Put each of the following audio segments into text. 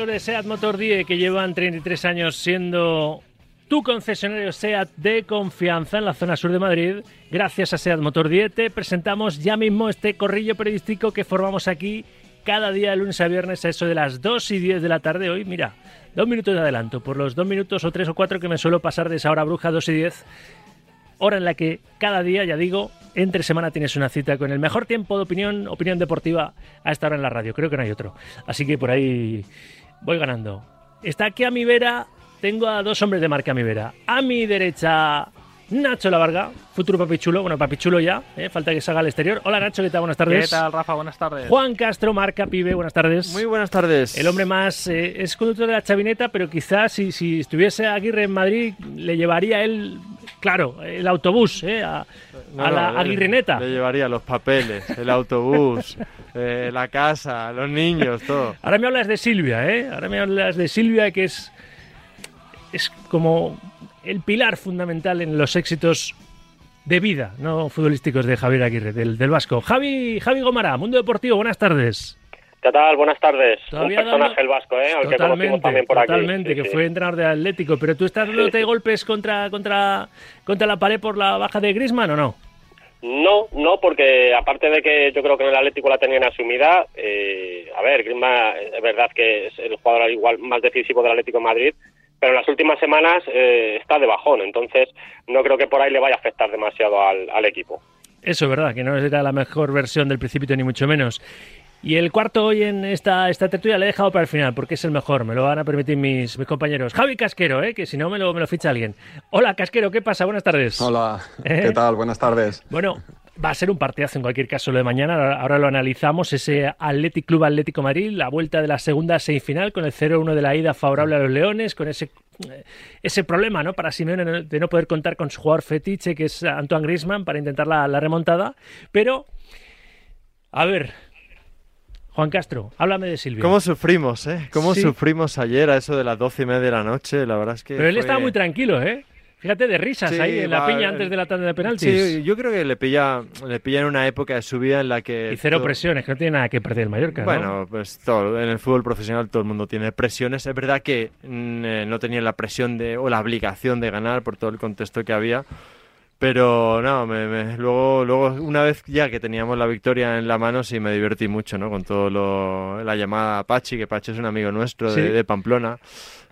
amigos de SEAT Motor 10 que llevan 33 años siendo tu concesionario SEAT de confianza en la zona sur de Madrid. Gracias a SEAT Motor 10 te presentamos ya mismo este corrillo periodístico que formamos aquí cada día de lunes a viernes a eso de las 2 y 10 de la tarde. Hoy, mira, dos minutos de adelanto, por los dos minutos o tres o cuatro que me suelo pasar de esa hora bruja 2 y 10 hora en la que cada día, ya digo, entre semana tienes una cita con el mejor tiempo de opinión, opinión deportiva a esta hora en la radio. Creo que no hay otro. Así que por ahí voy ganando. Está aquí a mi vera, tengo a dos hombres de marca a mi vera. A mi derecha, Nacho Lavarga, futuro papichulo, bueno, papichulo ya, ¿eh? falta que salga al exterior. Hola Nacho, ¿qué tal? Buenas tardes. ¿Qué tal, Rafa? Buenas tardes. Juan Castro, marca pibe, buenas tardes. Muy buenas tardes. El hombre más, eh, es conductor de la chavineta, pero quizás si, si estuviese Aguirre en Madrid, le llevaría él, claro, el autobús ¿eh? a, No, a la no, Aguirreneta. Le, le llevaría los papeles, el autobús, eh, la casa, los niños, todo. Ahora me hablas de Silvia, ¿eh? Ahora me hablas de Silvia, que es, es como el pilar fundamental en los éxitos de vida, no futbolísticos de Javier Aguirre, del, del Vasco. Javi, Javi Gomara, Mundo Deportivo, buenas tardes. ¿Qué tal? Buenas tardes. Todavía Un personaje dando- el vasco, ¿eh? Al que conocimos Totalmente, también por aquí. totalmente, Sí, que sí. fue entrenador de Atlético, pero tú estás dándote golpes contra, contra, contra la pared por la baja de Griezmann o no? No, no, porque aparte de que yo creo que en el Atlético la tenían asumida, eh, a ver, Griezmann es verdad que es el jugador igual más decisivo del Atlético de Madrid, pero en las últimas semanas eh, está de bajón, entonces no creo que por ahí le vaya a afectar demasiado al, al equipo. Eso es verdad, que no era la mejor versión del Principito, ni mucho menos. Y el cuarto hoy en esta, esta tertulia le he dejado para el final, porque es el mejor, me lo van a permitir mis, mis compañeros. Javi Casquero, ¿eh? que si no me lo, me lo ficha alguien. Hola, Casquero, ¿qué pasa? Buenas tardes. Hola, ¿Eh? ¿qué tal? Buenas tardes. Bueno, va a ser un partidazo en cualquier caso lo de mañana. Ahora, lo analizamos. Ese Athletic Club Atlético Madrid, la vuelta de la segunda semifinal con el 0-1 de la ida favorable a los Leones, con ese, ese problema ¿no? para Simeone de no poder contar con su jugador fetiche, que es Antoine Griezmann, para intentar la, la remontada. Pero, a ver, Juan Castro, háblame de Silvia. ¿Cómo sufrimos, eh? ¿Cómo Sí. sufrimos ayer a eso de las doce y media de la noche? La verdad es que. Pero él fue- estaba muy tranquilo, ¿eh? Fíjate, de risas Sí, ahí en la va, piña el- antes de la tanda de penaltis. Sí, yo creo que le pilla, le pilla en una época de su vida en la que. y cero todo- presiones, que no tiene nada que perder el Mallorca, ¿no? Bueno, pues todo, en el fútbol profesional todo el mundo tiene presiones. Es verdad que mm, eh, no tenía la presión de, o la obligación de ganar por todo el contexto que había. Pero no, me- me- luego, luego una vez ya que teníamos la victoria en la mano, sí me divertí mucho, ¿no? Con todo lo, la llamada a Pachi, que Pachi es un amigo nuestro Sí. de, de Pamplona,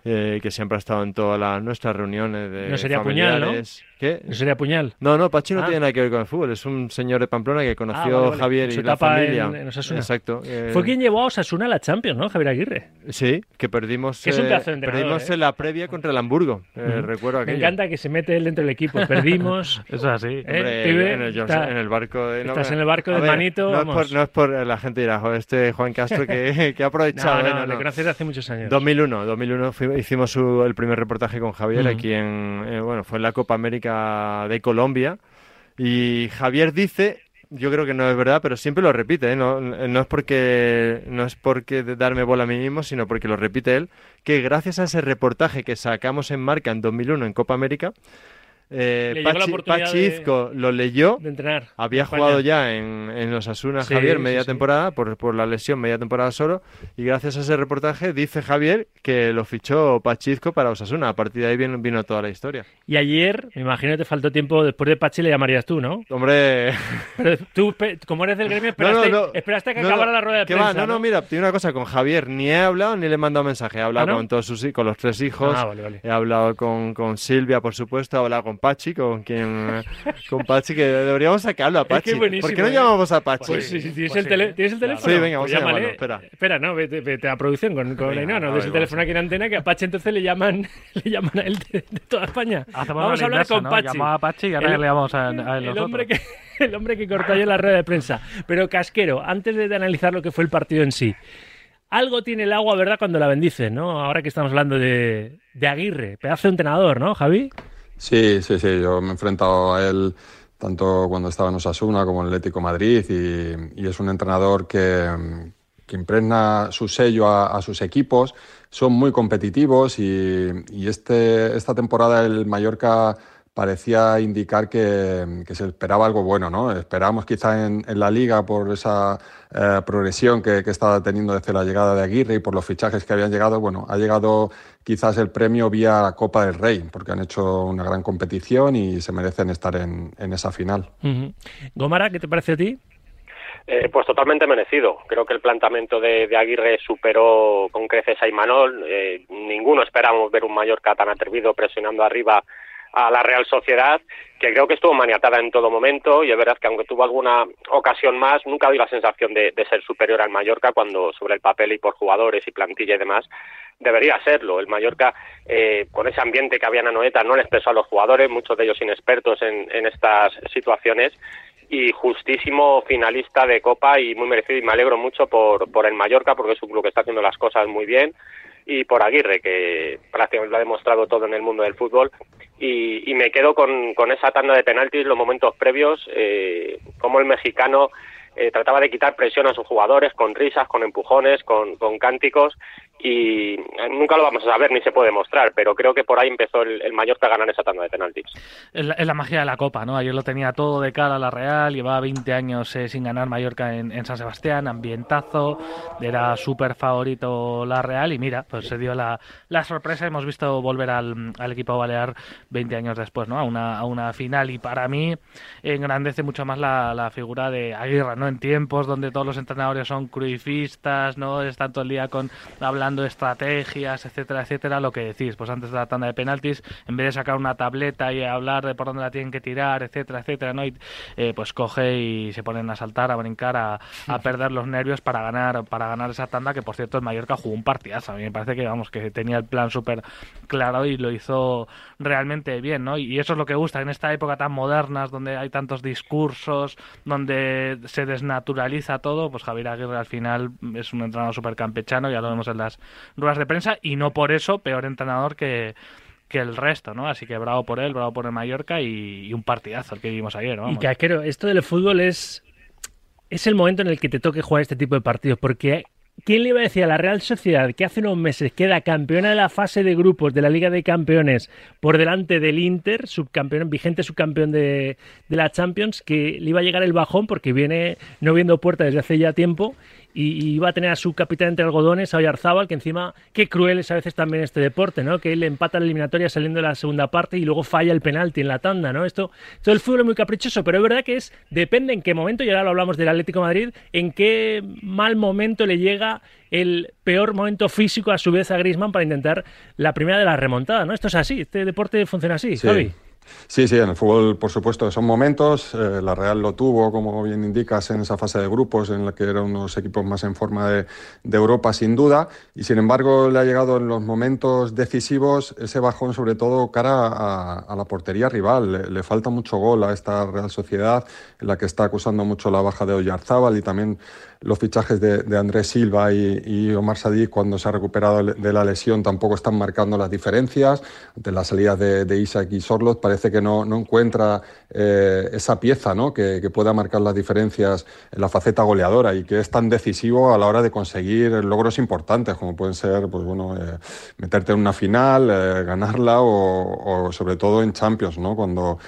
eh, que siempre ha estado en todas las, nuestras reuniones de No sería Puñal, ¿no? ¿Qué? ¿No sería puñal? No, no, Pachi no Ah. tiene nada que ver con el fútbol. Es un señor de Pamplona que conoció Ah, vale, vale. Javier y la familia. en- en Osasuna. Exacto. eh, Fue quien llevó a Osasuna a la Champions, ¿no? Javier Aguirre. Sí, que perdimos, Que es un eh, perdimos ¿eh? en la previa contra el Hamburgo. eh. Recuerdo Me encanta que se mete él dentro del equipo. Perdimos. Eso es así. ¿Eh? Hombre, en, el, yo- Está- en el barco de, estás me- en el barco de ver, manito, No es, por, no es por la gente dirá, este Juan Castro que, que ha No, aprovechado. no, no, le no. conoces hace muchos años. 2001, 2001 fui- hicimos su- el primer reportaje con Javier aquí en, bueno, fue en la Copa América de Colombia y Javier dice, yo creo que no es verdad, pero siempre lo repite, ¿eh? no, no es porque no es porque de darme bola a mí mismo, sino porque lo repite él, que gracias a ese reportaje que sacamos en marca en 2001 en Copa América, eh, Pachi, de- lo leyó De entrenar. había España. jugado ya en, en los Asuna Sí, Javier media sí. temporada por, por la lesión, media temporada solo. Y gracias a ese reportaje dice Javier que lo fichó Pachizco para Osasuna. A partir de ahí vino, vino toda la historia. Y ayer, me imagino que te faltó tiempo, después de Pachi le llamarías tú, ¿no? Hombre, Pero tú, como eres del gremio, esperaste, esperaste a que no, acabara no, la rueda de ¿qué prensa. va? No, no, mira, tiene una cosa con Javier. Ni he hablado ni le he mandado mensaje. He hablado ¿Ah, no? con todos sus con los tres hijos. Ah, vale, vale. He hablado con, con Silvia, por supuesto. He hablado con Pachi, con quien con Pachi, que deberíamos sacarlo a que Pachi. es buenísimo, ¿Por qué no ¿eh? llamamos a Pachi? Pues sí, sí, ¿tienes, Pues el, tele- sí. ¿tienes el teléfono? Sí, venga, Pues vamos a llámale. llamarlo, espera. Espera, no, vete, vete a producción con, con Venga, no a des ver, el teléfono aquí en antena, que a Pachi entonces le llaman, le llaman a él de, de toda España. Hacemos Vamos a hablar inversa, con ¿no? Pachi. Llamaba a Pachi y ahora El- le llamamos a, a él el nosotros. hombre que el hombre que cortó ayer la rueda de prensa. Pero Casquero, antes de, de analizar lo que fue el partido en sí, algo tiene el agua, ¿verdad? Cuando la bendice, ¿no? Ahora que estamos hablando de, de Aguirre, pedazo de entrenador, ¿no, Javi? Sí, sí, sí, yo me he enfrentado a él tanto cuando estaba en Osasuna como en Atlético Madrid y, y es un entrenador que, que impregna su sello a, sus equipos, son muy competitivos y, y este, esta temporada el Mallorca parecía indicar que, se esperaba algo bueno, ¿no? Esperábamos quizá en, la liga por esa eh, progresión que, que, estaba teniendo desde la llegada de Aguirre y por los fichajes que habían llegado. Bueno, ha llegado quizás el premio vía la Copa del Rey, porque han hecho una gran competición y se merecen estar en, esa final. Gomara, ¿qué te parece a ti? Eh, pues totalmente merecido. Creo que el planteamiento de, Aguirre superó con creces a Imanol. Eh, ninguno esperamos ver un Mallorca tan atrevido presionando arriba a la Real Sociedad, que creo que estuvo maniatada en todo momento y es verdad que aunque tuvo alguna ocasión más, nunca vi la sensación de, ser superior al Mallorca cuando sobre el papel y por jugadores y plantilla y demás debería serlo. El Mallorca, eh, con ese ambiente que había en Anoeta, no le expresó a los jugadores, muchos de ellos inexpertos en, en estas situaciones, y justísimo finalista de Copa y muy merecido. Y me alegro mucho por, por el Mallorca porque es un club que está haciendo las cosas muy bien. Y por Aguirre, que prácticamente lo ha demostrado todo en el mundo del fútbol. Y, me quedo con, con, esa tanda de penaltis, los momentos previos, eh, como el mexicano eh, trataba de quitar presión a sus jugadores con risas, con empujones, con, con cánticos y nunca lo vamos a saber ni se puede mostrar, pero creo que por ahí empezó el, el Mallorca a ganar esa tanda de penaltis. Es la, magia de la Copa, ¿no? Ayer lo tenía todo de cara a la Real, llevaba 20 años eh, sin ganar Mallorca en, San Sebastián, ambientazo, era súper favorito la Real y mira, pues se dio la, la sorpresa, hemos visto volver al, al, equipo balear 20 años después, ¿no? A una, a una final y para mí engrandece mucho más la, la figura de Aguirre, ¿no? En tiempos donde todos los entrenadores son cruifistas, ¿no? Están todo el día con hablando estrategias, etcétera, etcétera, lo que decís, pues antes de la tanda de penaltis, en vez de sacar una tableta y hablar de por dónde la tienen que tirar, etcétera, etcétera, ¿no? Eh, pues coge y se ponen a saltar, a brincar, a, perder los nervios para ganar, para ganar esa tanda, que por cierto el Mallorca jugó un partidazo, a mí me parece que vamos, que tenía el plan súper claro y lo hizo realmente bien, ¿no? Y eso es lo que gusta en esta época tan moderna, donde hay tantos discursos, donde se desnaturaliza todo, pues Javier Aguirre al final es un entrenador súper campechano, ya lo vemos en las ruedas de prensa y no por eso peor entrenador que, que el resto, ¿no? Así que bravo por él, bravo por el Mallorca y, un partidazo el que vimos ayer, Y que esto del fútbol es es el momento en el que te toque jugar este tipo de partidos porque ¿Quién le iba a decir a la Real Sociedad que hace unos meses queda campeona de la fase de grupos de la Liga de Campeones por delante del Inter, subcampeón, vigente subcampeón de, de la Champions, que le iba a llegar el bajón porque viene no viendo puerta desde hace ya tiempo y, iba a tener a su capitán entre algodones, a Oyarzábal, que encima, qué cruel es a veces también este deporte, ¿no? Que él empata la eliminatoria saliendo de la segunda parte y luego falla el penalti en la tanda, ¿no? Esto, todo el fútbol es muy caprichoso, pero es verdad que es, depende en qué momento, y ahora lo hablamos del Atlético Madrid, en qué mal momento le llega el peor momento físico a su vez a Griezmann para intentar la primera de la remontada, ¿no? Esto es así, este deporte funciona así, sí. Sí, sí, en el fútbol, por supuesto, son momentos. Eh, la Real lo tuvo, como bien indicas, en esa fase de grupos, en la que eran unos equipos más en forma de, Europa, sin duda. Y sin embargo, le ha llegado en los momentos decisivos ese bajón, sobre todo cara a, la portería rival. Le, falta mucho gol a esta Real Sociedad, en la que está acusando mucho la baja de Oyarzábal y también los fichajes de, Andrés Silva y, Omar Sadí cuando se ha recuperado de la lesión tampoco están marcando las diferencias. Ante la salida de, Isaac y Sorlot parece que no, encuentra eh, esa pieza ¿no? que, pueda marcar las diferencias en la faceta goleadora y que es tan decisivo a la hora de conseguir logros importantes como pueden ser pues, bueno, eh, meterte en una final, eh, ganarla o, sobre todo en Champions, ¿no? cuando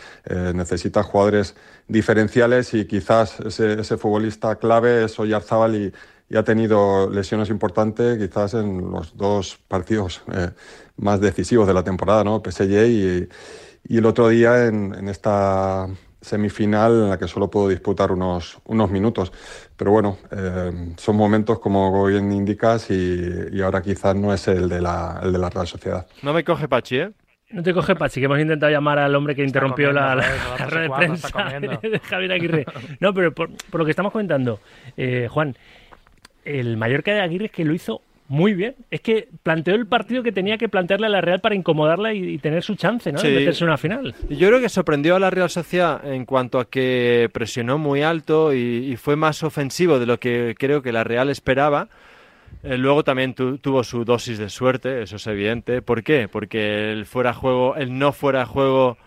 necesitas jugadores diferenciales y quizás ese, ese futbolista clave es Oyarzábal y, y, ha tenido lesiones importantes quizás en los dos partidos eh, más decisivos de la temporada, ¿no? PSG y, y el otro día en, en, esta semifinal en la que solo puedo disputar unos, unos minutos. Pero bueno, eh, son momentos como bien indicas y, y, ahora quizás no es el de, la, el de la Real Sociedad. No me coge Pachi, ¿eh? No te coge Pachi, que hemos intentado llamar al hombre que interrumpió la, rueda de prensa de Javier Aguirre. No, pero por, lo que estamos comentando, eh, Juan, el Mallorca de Aguirre es que lo hizo muy bien. Es que planteó el partido que tenía que plantearle a la Real para incomodarla y, tener su chance, ¿no? De meterse en una final. Yo creo que sorprendió a la Real Sociedad en cuanto a que presionó muy alto y fue más ofensivo de lo que creo que la Real esperaba. Eh, luego también tuvo su dosis de suerte, eso es evidente. ¿Por qué? Porque el fuera juego, el no fuera juego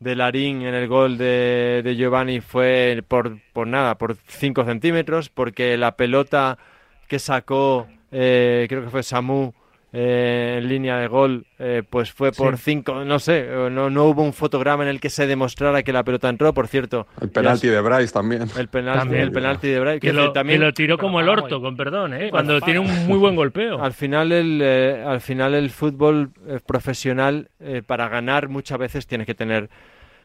de Larín en el gol de, Giovanni fue por, por nada, por 5 centímetros, porque la pelota que sacó, eh, creo que fue Samu, eh, en línea de gol, eh, pues fue por cinco, no sé, no, no hubo un fotograma en el que se demostrara que la pelota entró, por cierto. El penalti de Bryce también. El penalti, el penalti de Bryce. Que, lo, también, lo tiró como el orto, con perdón, ¿eh? cuando tiene un muy buen golpeo. Al final el, eh, al final el fútbol profesional, para ganar muchas veces tiene que tener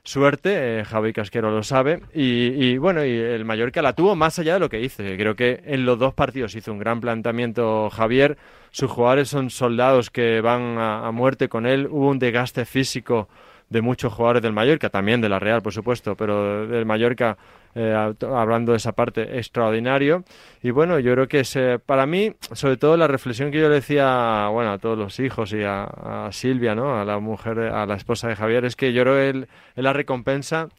suerte, Javi Casquero lo sabe, y, bueno, y el Mallorca la tuvo más allá de lo que hizo. Creo que en los dos partidos hizo un gran planteamiento Javier, sus jugadores son soldados que van a, muerte con él. Hubo un desgaste físico de muchos jugadores del Mallorca, también de la Real, por supuesto, pero del Mallorca, eh, hablando de esa parte, extraordinario. Y bueno, yo creo que es, para mí, sobre todo la reflexión que yo le decía bueno, a todos los hijos y a, Silvia, ¿no? a la mujer, a la esposa de Javier, es que yo creo que él, la recompensa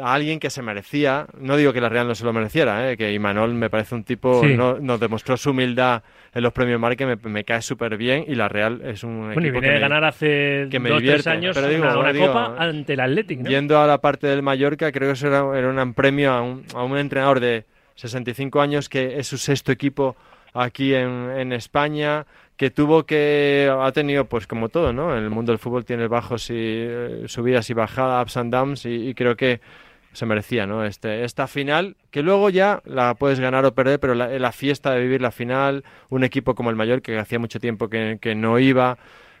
a alguien que se merecía, no digo que la Real no se lo mereciera, ¿eh? que Imanol me parece un tipo, no, nos demostró su humildad en los premios Marque, me, me cae súper bien y la Real es un bueno, equipo y viene de ganar hace que me dos, tres años pero digo, una, copa ante el Athletic, ¿no? Yendo a la parte del Mallorca, creo que eso era, era un premio a un, a un entrenador de 65 años que es su sexto equipo aquí en, en España, que tuvo que ha tenido pues como todo no el mundo del fútbol tiene bajos y eh, subidas y bajadas ups and downs y, creo que se merecía no este esta final que luego ya la puedes ganar o perder pero la, fiesta de vivir la final un equipo como el mayor que hacía mucho tiempo que, no iba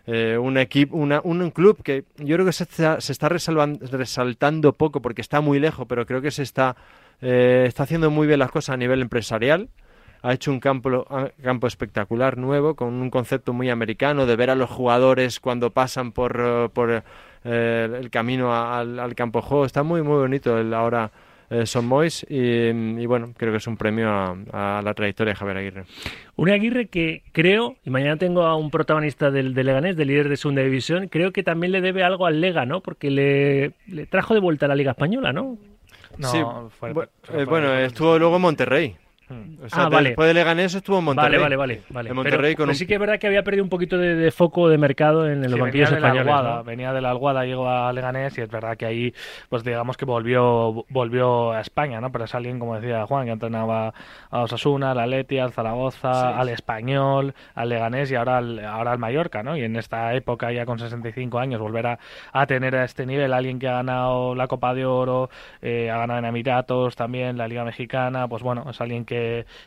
eh, un equipo una, un club que yo creo que se está, se está resaltando poco porque está muy lejos pero creo que se está eh, está haciendo muy bien las cosas a nivel empresarial ha hecho un campo, campo espectacular nuevo, con un concepto muy americano de ver a los jugadores cuando pasan por, eh, por eh, el camino al, campo de juego. Está muy, muy bonito el ahora. Eh, Son Mois y, bueno, creo que es un premio a, la trayectoria de Javier Aguirre. Un Aguirre que creo, y mañana tengo a un protagonista del, Leganés, del líder de segunda división, creo que también le debe algo al Lega, ¿no? Porque le, le trajo de vuelta a la Liga Española, ¿no? No, sí, bueno, estuvo luego en Monterrey. O sea, ah, vale. Después de Leganés estuvo en Monterrey. Vale, vale, vale. En Monterrey con sí que es verdad que había perdido un poquito de, foco de mercado en, los banquillos españoles. Venía de la Alguada, llegó a Leganés y es verdad que ahí, pues digamos que volvió volvió a España, ¿no? Pero es alguien, como decía Juan, que entrenaba a Osasuna, al Atleti, al Zaragoza, al Español, al Leganés y ahora al, ahora al Mallorca, ¿no? Y en esta época, ya con 65 años, volver a, a tener a este nivel alguien que ha ganado la Copa de Oro, eh, ha ganado en Emiratos también, la Liga Mexicana, pues bueno, es alguien que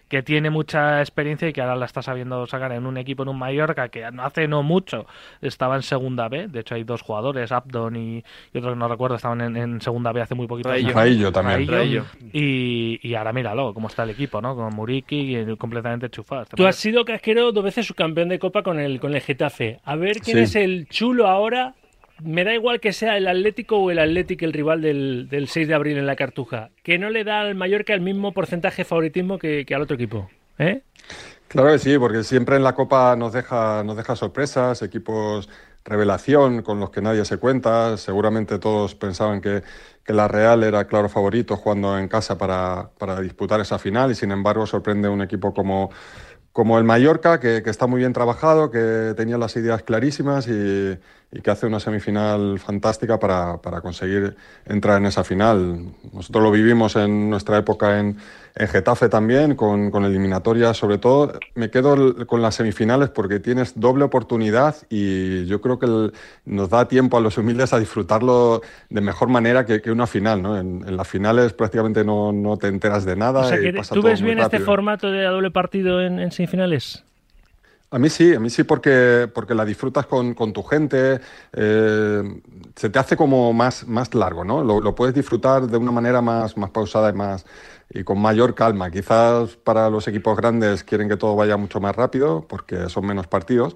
que, tiene mucha experiencia y que ahora la está sabiendo sacar en un equipo en un Mallorca que hace no mucho estaba en segunda B. De hecho, hay dos jugadores, Abdon y, otro que no recuerdo, estaban en, segunda B hace muy poquito. Raillo también. Y, y, ahora míralo, cómo está el equipo, ¿no? Con Muriki y completamente chufado. Tú has sido casquero dos veces subcampeón de Copa con el, con el Getafe. A ver quién es el chulo ahora me da igual que sea el Atlético o el Atlético el rival del, 6 de abril en la Cartuja, que no le da al Mallorca el mismo porcentaje de favoritismo que, al otro equipo. ¿eh? Claro que sí, porque siempre en la Copa nos deja, nos deja sorpresas, equipos revelación con los que nadie se cuenta. Seguramente todos pensaban que, la Real era claro favorito jugando en casa para disputar esa final y sin embargo sorprende un equipo como como el Mallorca, que, está muy bien trabajado, que tenía las ideas clarísimas y, que hace una semifinal fantástica para, conseguir entrar en esa final. Nosotros lo vivimos en nuestra época en, Getafe también, con, con eliminatorias sobre todo. Me quedo con las semifinales porque tienes doble oportunidad y yo creo que nos da tiempo a los humildes a disfrutarlo de mejor manera que, una final. ¿no? En, las finales prácticamente no, te enteras de nada. O sea, que ¿Tú ves bien este formato de doble partido en, en semifinales? A mí sí, a mí sí porque, porque la disfrutas con, con tu gente, eh, se te hace como más, más largo, ¿no? Lo, puedes disfrutar de una manera más, más pausada y, más, y con mayor calma. Quizás para los equipos grandes quieren que todo vaya mucho más rápido porque son menos partidos,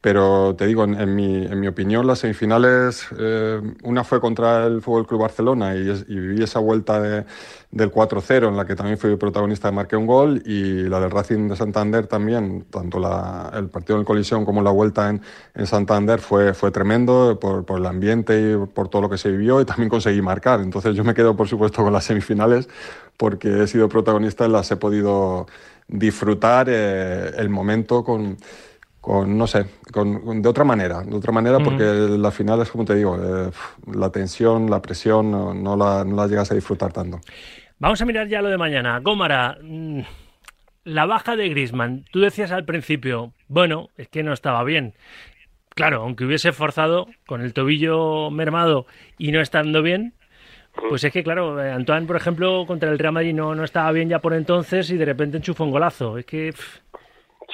pero te digo, en, mi, en mi, opinión, las semifinales, eh, una fue contra el Fútbol Club Barcelona y, viví esa vuelta de, del 4-0 en la que también fui protagonista marqué un gol y la del Racing de Santander también, tanto la, el partido en colisión como la vuelta en, en Santander fue, tremendo por, por, el ambiente y por todo lo que se vivió y también conseguí marcar. Entonces yo me quedo, por supuesto, con las semifinales porque he sido protagonista y las he podido disfrutar eh, el momento con con, no sé, con, de otra manera, de otra manera porque la final es como te digo, eh, la tensión, la presión, no, la, no, la, llegas a disfrutar tanto. Vamos a mirar ya lo de mañana. Gómara, mm, la baja de Grisman, tú decías al principio, bueno, es que no estaba bien. Claro, aunque hubiese forzado con el tobillo mermado y no estando bien, pues es que, claro, eh, Antoine, por ejemplo, contra el Real Madrid no, no estaba bien ya por entonces y de repente enchufó un golazo. Es que.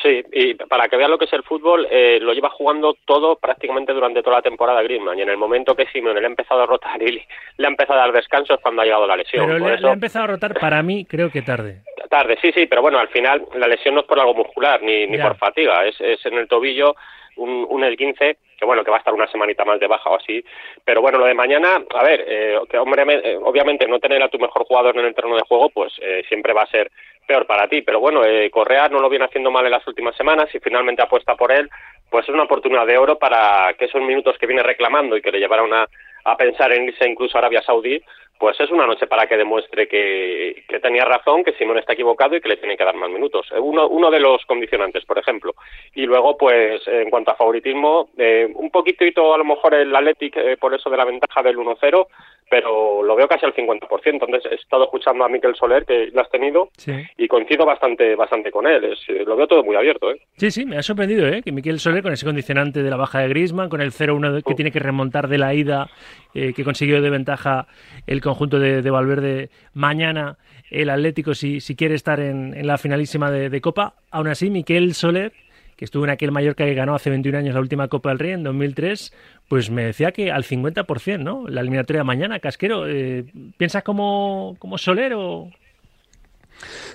Sí, y para que vean lo que es el fútbol, eh, lo lleva jugando todo prácticamente durante toda la temporada Griezmann. Y en el momento que Simeone le ha empezado a rotar y le ha empezado a dar descanso es cuando ha llegado la lesión. Pero le, ha empezado a rotar para mí, creo que tarde. Tarde, sí, sí, pero bueno, al final la lesión no es por algo muscular ni, ni por fatiga, es, es en el tobillo un, un el 15 que bueno que va a estar una semanita más de baja o así pero bueno lo de mañana a ver eh, que hombre eh, obviamente no tener a tu mejor jugador en el terreno de juego pues eh, siempre va a ser peor para ti pero bueno eh, Correa no lo viene haciendo mal en las últimas semanas y finalmente apuesta por él pues es una oportunidad de oro para que esos minutos que viene reclamando y que le llevará una a pensar en irse incluso a Arabia Saudí pues es una noche para que demuestre que, tenía razón, que Simón está equivocado y que le tiene que dar más minutos. Eh, uno, uno de los condicionantes, por ejemplo. Y luego, pues, en cuanto a favoritismo, eh, un poquitito a lo mejor el Athletic, eh, por eso de la ventaja del 1-0, pero lo veo casi al 50%. Entonces he estado escuchando a Miquel Soler, que lo has tenido, y coincido bastante bastante con él. Es, lo veo todo muy abierto. ¿eh? Sí, sí, me ha sorprendido ¿eh? que Miquel Soler, con ese condicionante de la baja de Grisman, con el 0-1 que tiene que remontar de la ida, eh, que consiguió de ventaja el conjunto de, de Valverde mañana, el Atlético, si, si quiere estar en, en la finalísima de, de Copa. Aún así, Miquel Soler que estuvo en aquel Mallorca que ganó hace 21 años la última Copa del Rey en 2003, pues me decía que al 50%, ¿no? La eliminatoria de mañana, Casquero, eh, ¿piensas como, como Soler o...?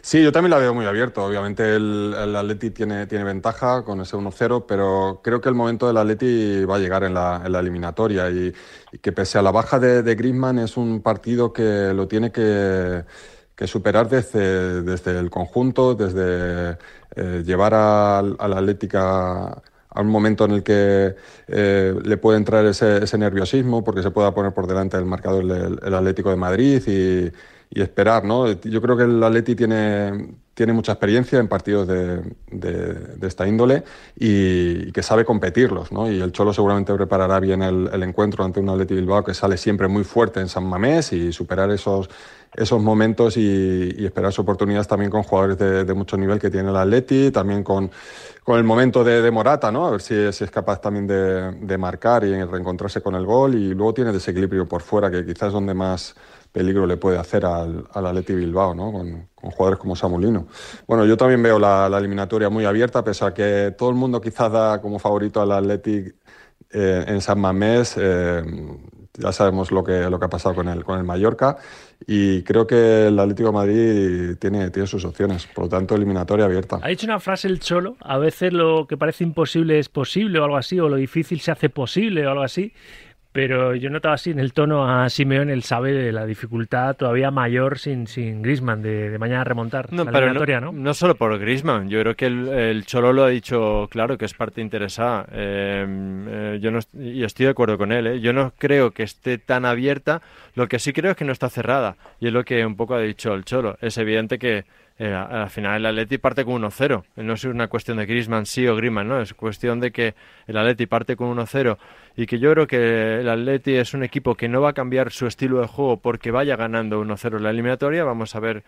Sí, yo también la veo muy abierto. Obviamente el, el Atleti tiene, tiene ventaja con ese 1-0, pero creo que el momento del Atleti va a llegar en la, eliminatoria y, y, que pese a la baja de, de Griezmann es un partido que lo tiene que, que superar desde, desde el conjunto, desde eh, llevar al, al Atlética a un momento en el que eh, le puede entrar ese, ese, nerviosismo porque se pueda poner por delante del marcador el, el Atlético de Madrid y, y, esperar, ¿no? Yo creo que el Atleti tiene, tiene mucha experiencia en partidos de, esta índole y, y, que sabe competirlos, ¿no? Y el Cholo seguramente preparará bien el, encuentro ante un Atleti Bilbao que sale siempre muy fuerte en San Mamés y superar esos esos momentos y, y, esperar su oportunidades también con jugadores de, mucho nivel que tiene el Atleti, también con, con el momento de, Morata, ¿no? A ver si, si es capaz también de, marcar y reencontrarse con el gol y luego tiene desequilibrio por fuera que quizás es donde más peligro le puede hacer al, al Atleti Bilbao, ¿no? Con, con, jugadores como Samulino. Bueno, yo también veo la, la, eliminatoria muy abierta, pese a que todo el mundo quizás da como favorito al Atleti eh, en San Mamés. Eh, ya sabemos lo que, lo que ha pasado con el, con el Mallorca y creo que el Atlético de Madrid tiene, tiene sus opciones, por lo tanto eliminatoria abierta. Ha dicho una frase el Cholo, a veces lo que parece imposible es posible o algo así, o lo difícil se hace posible o algo así, pero yo notaba así en el tono a Simeón, él sabe de la dificultad todavía mayor sin, sin Grisman de, de, mañana remontar no, la pero eliminatoria, no, ¿no? No solo por Grisman, yo creo que el, el, Cholo lo ha dicho claro, que es parte interesada. Eh, eh, yo no, y estoy de acuerdo con él, ¿eh? yo no creo que esté tan abierta, lo que sí creo es que no está cerrada, y es lo que un poco ha dicho el Cholo. Es evidente que eh, al final el Atleti parte con 1-0. No es una cuestión de Griezmann sí o Griezmann, no. Es cuestión de que el Atleti parte con 1-0 y que yo creo que el Atleti es un equipo que no va a cambiar su estilo de juego porque vaya ganando 1-0 en la eliminatoria. Vamos a ver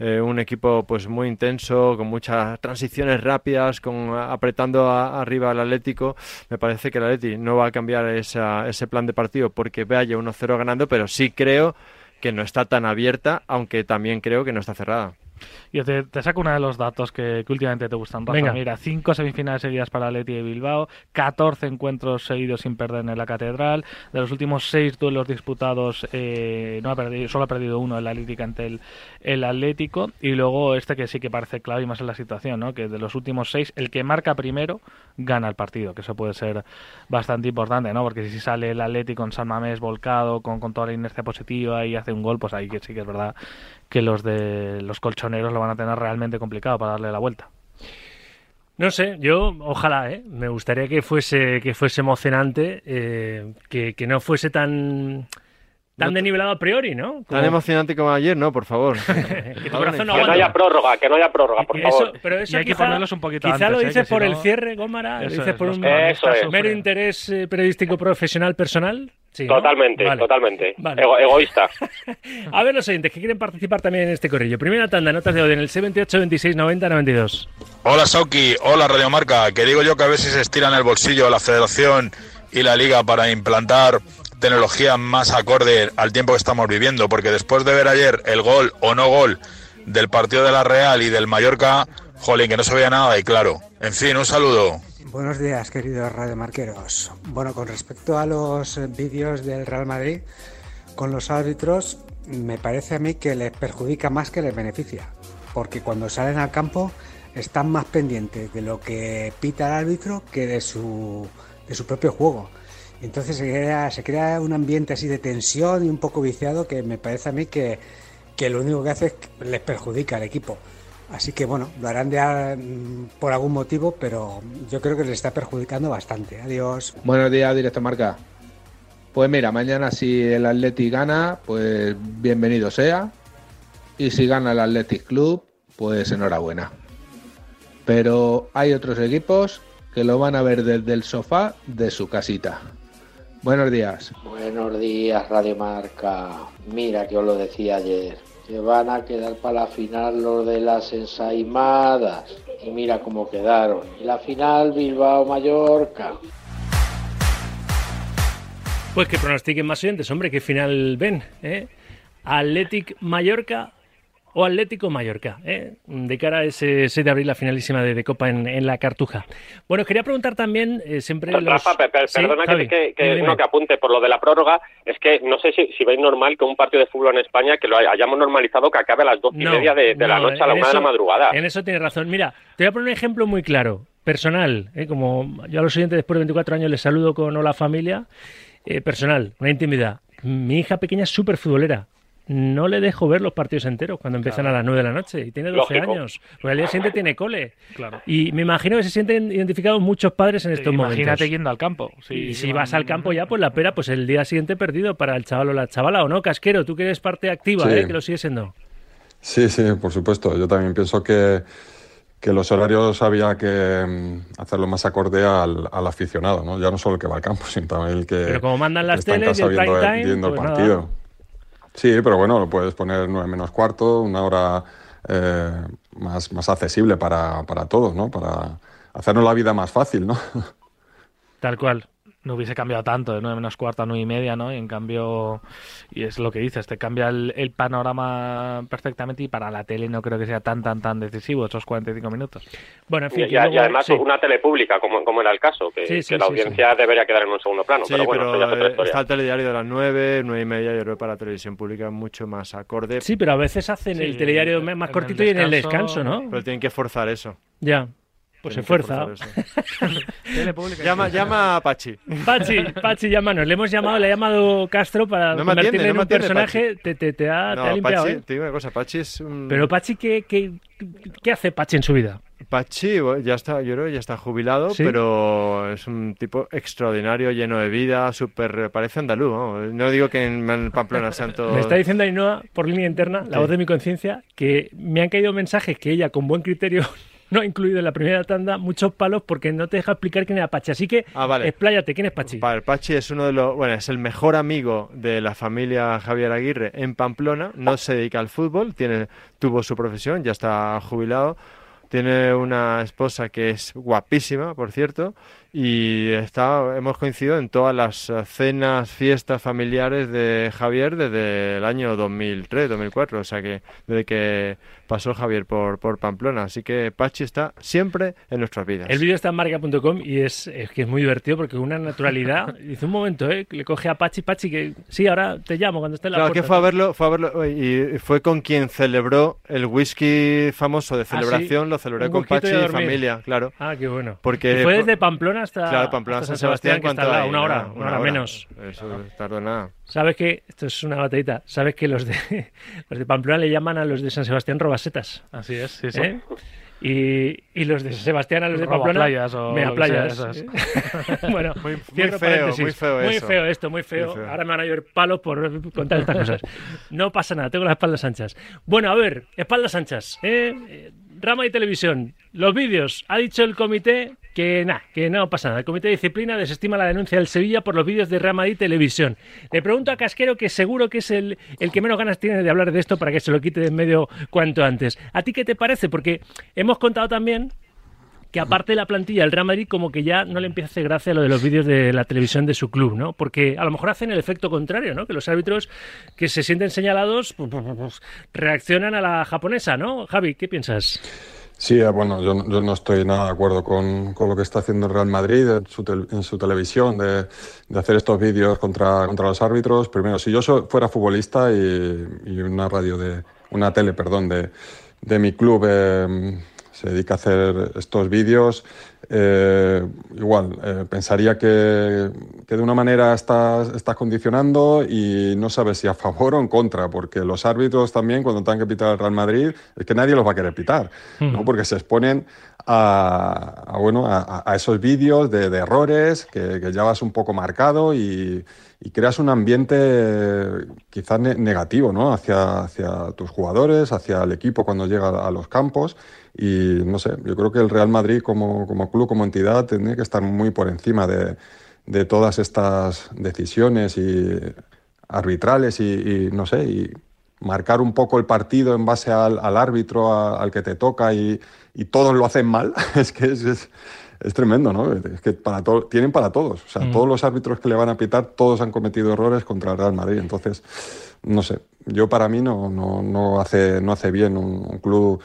eh, un equipo pues muy intenso, con muchas transiciones rápidas, con apretando a, arriba al Atlético. Me parece que el Atleti no va a cambiar esa, ese plan de partido porque vaya 1-0 ganando, pero sí creo que no está tan abierta, aunque también creo que no está cerrada. Yo te, te, saco uno de los datos que, que últimamente te gustan, Rafa. Venga. Mira, cinco semifinales seguidas para Leti de Bilbao, 14 encuentros seguidos sin perder en la Catedral. De los últimos seis duelos disputados, eh, no ha perdido, solo ha perdido uno, el Atlético ante el, el, Atlético. Y luego este que sí que parece clave y más en la situación, ¿no? que de los últimos seis, el que marca primero gana el partido, que eso puede ser bastante importante, ¿no? porque si sale el Atlético con San Mamés volcado, con, con toda la inercia positiva y hace un gol, pues ahí que sí que es verdad que los de los colchoneros lo van a tener realmente complicado para darle la vuelta. No sé, yo ojalá, ¿eh? me gustaría que fuese que fuese emocionante, eh, que, que, no fuese tan tan no denivelado a priori, ¿no? Como... Tan emocionante como ayer, no, por favor. que, no, haya prórroga, que no haya prórroga, por eso, favor. Pero eso y hay quizá, que ponerlos un poquito quizá antes, lo dices ¿eh? por si el no... cierre, Gómara, lo dices es, por un mero interés eh, periodístico profesional personal. Totalmente, totalmente. egoísta. a ver los oyentes que quieren participar también en este corrillo. Primera tanda, notas de odio en el 78 26 90 92. Hola Sauki, hola Radiomarca, que digo yo que a ver si se estiran el bolsillo la federación y la liga para implantar tecnología más acorde al tiempo que estamos viviendo, porque después de ver ayer el gol o no gol del partido de la Real y del Mallorca, jolín, que no se veía nada y claro. En fin, un saludo. Buenos días, queridos radiomarqueros. Bueno, con respecto a los vídeos del Real Madrid, con los árbitros, me parece a mí que les perjudica más que les beneficia. Porque cuando salen al campo están más pendientes de lo que pita el árbitro que de su, de su propio juego. Entonces se crea, se crea un ambiente así de tensión y un poco viciado que me parece a mí que, que lo único que hace es que les perjudica al equipo. Así que bueno, lo harán de, mm, por algún motivo, pero yo creo que les está perjudicando bastante. Adiós. Buenos días, directo Marca. Pues mira, mañana si el Athletic gana, pues bienvenido sea. Y si gana el Athletic Club, pues enhorabuena. Pero hay otros equipos que lo van a ver desde el sofá de su casita. Buenos días. Buenos días, Radio Marca. Mira que os lo decía ayer que van a quedar para la final los de las ensaimadas. Y mira cómo quedaron. Y la final Bilbao-Mallorca. Pues que pronostiquen más oyentes, hombre, ¿qué final ven? ¿eh? Athletic Mallorca o Atlético Mallorca, ¿eh? de cara a ese 6 de abril, la finalísima de, Copa en, la Cartuja. Bueno, quería preguntar también, eh, siempre Rafa, perdona que, apunte por lo de la prórroga, es que no sé si, veis normal que un partido de fútbol en España, que lo hayamos normalizado, que acabe a las dos y media de, la noche a la una de la madrugada. En eso tienes razón. Mira, te voy a poner un ejemplo muy claro, personal, ¿eh? como yo a los oyentes después de 24 años les saludo con hola familia, eh, personal, una intimidad. Mi hija pequeña es súper futbolera no le dejo ver los partidos enteros cuando empiezan a las 9 de la noche y tiene 12 años. Porque al día siguiente tiene cole. Claro. Y me imagino que se sienten identificados muchos padres en estos momentos. Imagínate yendo al campo. y si vas al campo ya, pues la pera, pues el día siguiente perdido para el chaval o la chavala, ¿o no? Casquero, tú que eres parte activa, ¿eh? que lo sigues siendo. Sí, sí, por supuesto. Yo también pienso que, que los horarios había que mm, hacerlo más acorde al, aficionado, ¿no? Ya no solo el que va al campo, sino también el que. Pero como mandan las teles y el prime time. Viendo pues partido. Sí, pero bueno, lo puedes poner 9 menos cuarto, una hora eh, más, más accesible para, para todos, ¿no? Para hacernos la vida más fácil, ¿no? Tal cual no hubiese cambiado tanto, de 9 menos cuarto a 9 y media, ¿no? Y en cambio, y es lo que dices, te cambia el, panorama perfectamente y para la tele no creo que sea tan, tan, tan decisivo esos 45 minutos. Bueno, en fin. Y, además una tele pública, como, como era el caso, que, la audiencia debería quedar en un segundo plano. pero bueno, pero está el telediario de las 9, 9 y media, yo creo para la televisión pública mucho más acorde. Sí, pero a veces hacen el telediario más cortito y en el descanso, ¿no? Pero tienen que forzar eso. Ya. Pues se fuerza. llama, llama a Pachi. Pachi, Pachi, llámanos. Le hemos llamado, le ha llamado Castro para no convertirle en un personaje. Te, te, te, ha, te ha limpiado. Pachi, ¿eh? Te digo una cosa, Pachi es un... Pero Pachi, ¿qué, qué, qué hace Pachi en su vida? Pachi ya está, yo creo que ya está jubilado, pero es un tipo extraordinario, lleno de vida, súper, parece andaluz. ¿no? no digo que en Pamplona sean todos... Me está diciendo Ainhoa, por línea interna, la voz de mi conciencia, que me han caído mensajes que ella, con buen criterio, no incluido en la primera tanda muchos palos porque no te deja explicar quién es Pachi. Así que ah, expláyate, ¿quién es Pachi? Vale, Pachi es uno de los, bueno, es el mejor amigo de la familia Javier Aguirre en Pamplona, no se dedica al fútbol, tiene, tuvo su profesión, ya está jubilado, tiene una esposa que es guapísima, por cierto, y está, hemos coincidido en todas las cenas, fiestas familiares de Javier desde el año 2003, 2004, o sea que desde que pasó Javier por, por Pamplona. Así que Pachi está siempre en nuestras vidas. El vídeo está en marca.com y es, que es muy divertido porque una naturalidad. Dice un momento, ¿eh? Le coge a Pachi, Pachi, que sí, ahora te llamo cuando esté en la claro, que fue a verlo, fue a verlo y fue con quien celebró el whisky famoso de ah, celebración, lo celebré con Pachi y, familia, claro. Ah, qué bueno. Porque fue desde Pamplona hasta, claro, Pamplona San Sebastián, que está una hora, una, hora, menos. Eso tardó nada. ¿Sabes que esto es una batallita? ¿Sabes que los de los de Pamplona le llaman a los de San Sebastián robasetas? Así es, sí, sí. ¿Eh? Y, y, los de Sebastián a los de Pamplona playas o mea playas. bueno, muy, feo, muy feo, muy feo esto, muy feo. Ahora me van a llover palos por contar estas cosas. No pasa nada, tengo las espaldas anchas. Bueno, a ver, espaldas anchas. ¿eh? Rama y televisión, los vídeos. Ha dicho el comité que nada, que no pasa nada. El Comité de Disciplina desestima la denuncia del Sevilla por los vídeos de Real Madrid Televisión. Le pregunto a Casquero, que seguro que es el, el que menos ganas tiene de hablar de esto para que se lo quite de en medio cuanto antes. ¿A ti qué te parece? Porque hemos contado también que aparte de la plantilla del Real Madrid como que ya no le empieza a hacer gracia lo de los vídeos de la televisión de su club, ¿no? Porque a lo mejor hacen el efecto contrario, ¿no? Que los árbitros que se sienten señalados pues, pues, pues, reaccionan a la japonesa, ¿no? Javi, ¿qué piensas? Sí, eh, bueno, yo, yo, no estoy nada de acuerdo con, con, lo que está haciendo el Real Madrid en su, tel, en su televisión, de, de, hacer estos vídeos contra, contra los árbitros. Primero, si yo fuera futbolista y, y, una radio de, una tele, perdón, de, de mi club eh, se dedica a hacer estos vídeos, eh, igual, eh, pensaría que, que, de una manera estás, estás, condicionando y no sabes si a favor o en contra, porque los árbitros también, cuando tengan que pitar al Real Madrid, es que nadie los va a querer pitar, ¿no? porque se exponen a, a bueno, a, a esos vídeos de, de errores que, que, ya vas un poco marcado y, y creas un ambiente quizás ne negativo ¿no? hacia, hacia tus jugadores, hacia el equipo cuando llega a los campos. Y no sé, yo creo que el Real Madrid como, como club, como entidad, tendría que estar muy por encima de, de todas estas decisiones y arbitrales y, y, no sé, y marcar un poco el partido en base al, al árbitro a, al que te toca y, y, todos lo hacen mal. es que es, es, es, tremendo, ¿no? Es que para to tienen para todos. O sea, mm. todos los árbitros que le van a pitar, todos han cometido errores contra el Real Madrid. Entonces, no sé, yo para mí no, no, no, hace, no hace bien un, un club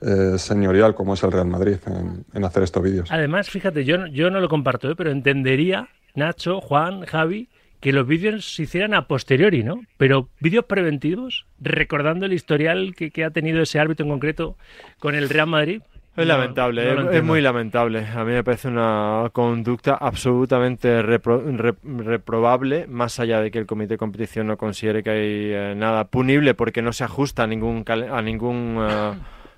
eh, señorial como es el Real Madrid en, en hacer estos vídeos. Además, fíjate, yo, yo no lo comparto, ¿eh? pero entendería, Nacho, Juan, Javi, que los vídeos se hicieran a posteriori, ¿no? Pero vídeos preventivos, recordando el historial que, que, ha tenido ese árbitro en concreto con el Real Madrid. Es lamentable, no, no es, es, muy lamentable. A mí me parece una conducta absolutamente repro, rep, reprobable, más allá de que el comité de competición no considere que hay eh, nada punible porque no se ajusta a ningún, a ningún uh,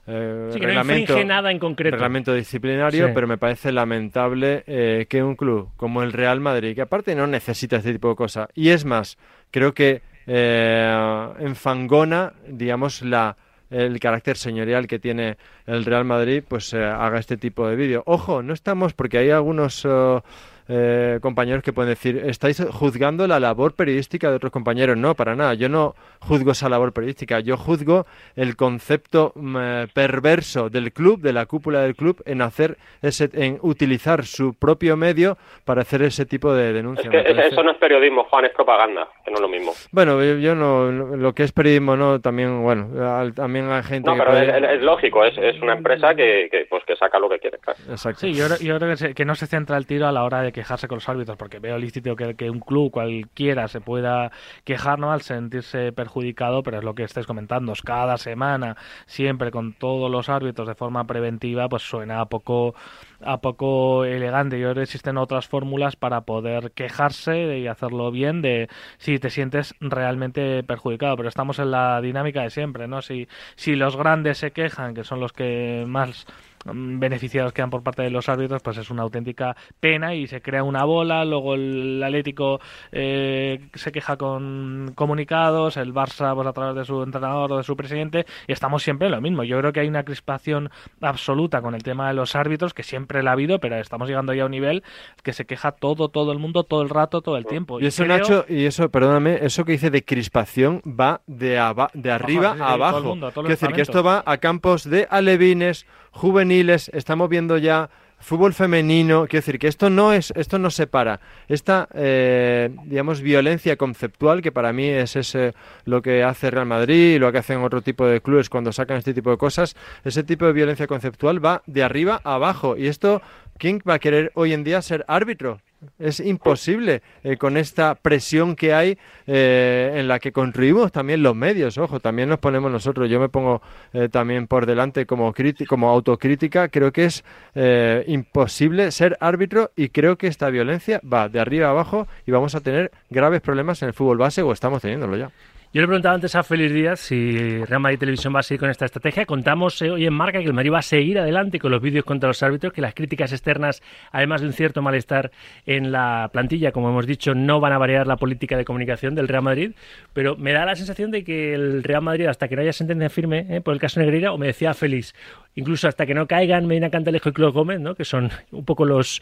eh, sí, que reglamento, no nada en concreto. reglamento disciplinario, sí. pero me parece lamentable eh, que un club como el Real Madrid, que aparte no necesita este tipo de cosas, y es más, creo que eh, enfangona, digamos, la el carácter señorial que tiene el Real Madrid, pues eh, haga este tipo de vídeo. Ojo, no estamos, porque hay algunos... Uh, eh, compañeros que pueden decir, estáis juzgando la labor periodística de otros compañeros. No, para nada. Yo no juzgo esa labor periodística. Yo juzgo el concepto eh, perverso del club, de la cúpula del club, en hacer ese, en utilizar su propio medio para hacer ese tipo de denuncia. Es que eso no es periodismo, Juan, es propaganda, que no es lo mismo. Bueno, yo, yo no, lo que es periodismo no, también, bueno, también hay gente. No, pero puede... es, es, lógico, es, es una empresa que, que, pues que saca lo que quiere. Claro. Exacto. Sí, yo, yo creo que, se, que no se centra el tiro a la hora de quejarse con los árbitros, porque veo lícito que, que, un club cualquiera se pueda quejar ¿no? al sentirse perjudicado, pero es lo que estáis comentando, cada semana, siempre con todos los árbitros de forma preventiva, pues suena a poco a poco elegante. Yo creo que existen otras fórmulas para poder quejarse y hacerlo bien de si te sientes realmente perjudicado, pero estamos en la dinámica de siempre, ¿no? Si, si los grandes se quejan, que son los que más beneficiados quedan por parte de los árbitros, pues es una auténtica pena y se crea una bola. Luego el Atlético eh, se queja con comunicados, el Barça pues, a través de su entrenador o de su presidente, y estamos siempre en lo mismo. Yo creo que hay una crispación absoluta con el tema de los árbitros, que siempre la ha habido, pero estamos llegando ya a un nivel que se queja todo, todo el mundo, todo el rato, todo el tiempo. Y, eso, creo... Nacho, y eso, perdóname, eso que dice de crispación va de, de arriba a abajo. Quiero decir que esto va a campos de alevines, juveniles, estamos viendo ya fútbol femenino, quiero decir que esto no es, esto no separa. Esta, eh, digamos, violencia conceptual, que para mí es ese, lo que hace Real Madrid y lo que hacen otro tipo de clubes cuando sacan este tipo de cosas, ese tipo de violencia conceptual va de arriba a abajo. Y esto, ¿quién va a querer hoy en día ser árbitro? Es imposible eh, con esta presión que hay eh, en la que construimos también los medios. Ojo, también nos ponemos nosotros. Yo me pongo eh, también por delante como, como autocrítica. Creo que es eh, imposible ser árbitro y creo que esta violencia va de arriba a abajo y vamos a tener graves problemas en el fútbol base o estamos teniéndolo ya. Yo le preguntaba antes a Félix Díaz si Real Madrid Televisión va a seguir con esta estrategia. Contamos eh, hoy en marca que el Madrid va a seguir adelante con los vídeos contra los árbitros, que las críticas externas, además de un cierto malestar en la plantilla, como hemos dicho, no van a variar la política de comunicación del Real Madrid. Pero me da la sensación de que el Real Madrid, hasta que no haya sentencia firme eh, por el caso Negreira, o me decía Félix, incluso hasta que no caigan Medina Cantalejo y Club Gómez, ¿no? que son un poco los,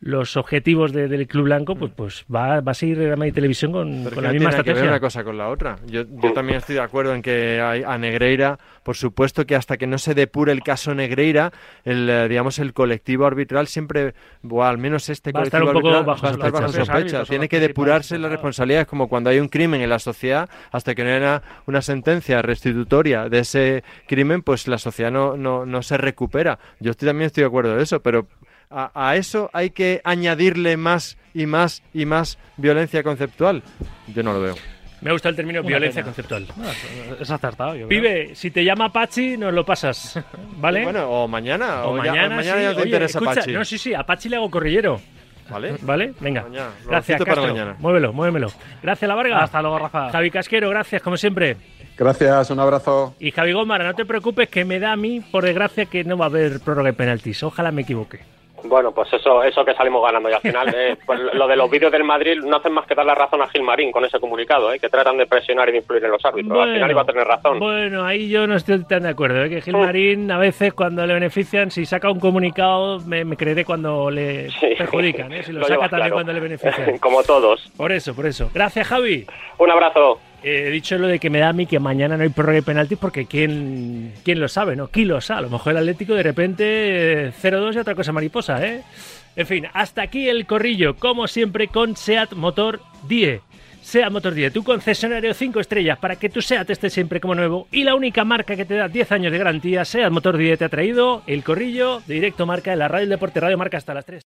los objetivos de- del Club Blanco, pues, pues va, va a seguir Real Madrid Televisión con, la misma tiene que ver estrategia. una cosa con la otra. Yo, yo también estoy de acuerdo en que hay- a Negreira, por supuesto que hasta que no se depure el caso Negreira, el, eh, digamos, el colectivo arbitral siempre, o al menos este Va a estar colectivo un poco arbitral bajo va a estar bajo sospecha. Tiene que depurarse las responsabilidades, como cuando hay un crimen en la sociedad, hasta que no haya una sentencia restitutoria de ese crimen, pues la sociedad no, no, no se recupera. Yo estoy, también estoy de acuerdo de eso, pero a, a eso hay que añadirle más y más y más violencia conceptual. Yo no lo veo. Me gusta el término Una violencia pena. conceptual. No, es- acertado. yo creo. Pibe, si te llama Pachi, nos lo pasas, ¿vale? Bueno, o mañana, o, o, ya- o mañana, sí. ya no te Oye, interesa escucha, Pachi. No, sí, sí, a Pachi le hago corrillero. ¿Vale? ¿Vale? Venga. Mañana, Gracias, cito para Castro. mañana. Muévelo, muévelo. Gracias, La Varga. Hasta luego, Rafa. Javi Casquero, gracias, como siempre. Gracias, un abrazo. Y Javi Gómara, no te preocupes, que me da a mí, por desgracia, que no va a haber prórroga de penaltis. Ojalá me equivoque. Bueno, pues eso, eso que salimos ganando. Y al final, eh, pues lo de los vídeos del Madrid no hacen más que dar la razón a Gilmarín con ese comunicado, eh, que tratan de presionar y de influir en los árbitros. al final iba a tener razón. Bueno, ahí yo no estoy tan de acuerdo. ¿eh? Que Gilmarín, a veces, cuando le benefician, si saca un comunicado, me, me creeré cuando le Sí. perjudican. ¿eh? Si lo, Lo saca también claro. cuando le benefician. Como todos. Por eso, por eso. Gracias, Javi. Un abrazo. Eh, he dicho lo de que me da a mí que mañana no hay prórroga de penaltis porque quién, quién lo sabe, ¿no? ¿Quién lo sabe? A lo mejor el Atlético de repente eh, 0-2 y otra cosa mariposa, ¿eh? En fin, hasta aquí el corrillo, como siempre con SEAT Motor 10. SEAT Motor 10, tu concesionario 5 estrellas para que tu SEAT esté siempre como nuevo y la única marca que te da 10 años de garantía, SEAT Motor 10, te ha traído el corrillo de directo marca en la Radio del Deporte Radio Marca hasta las 3.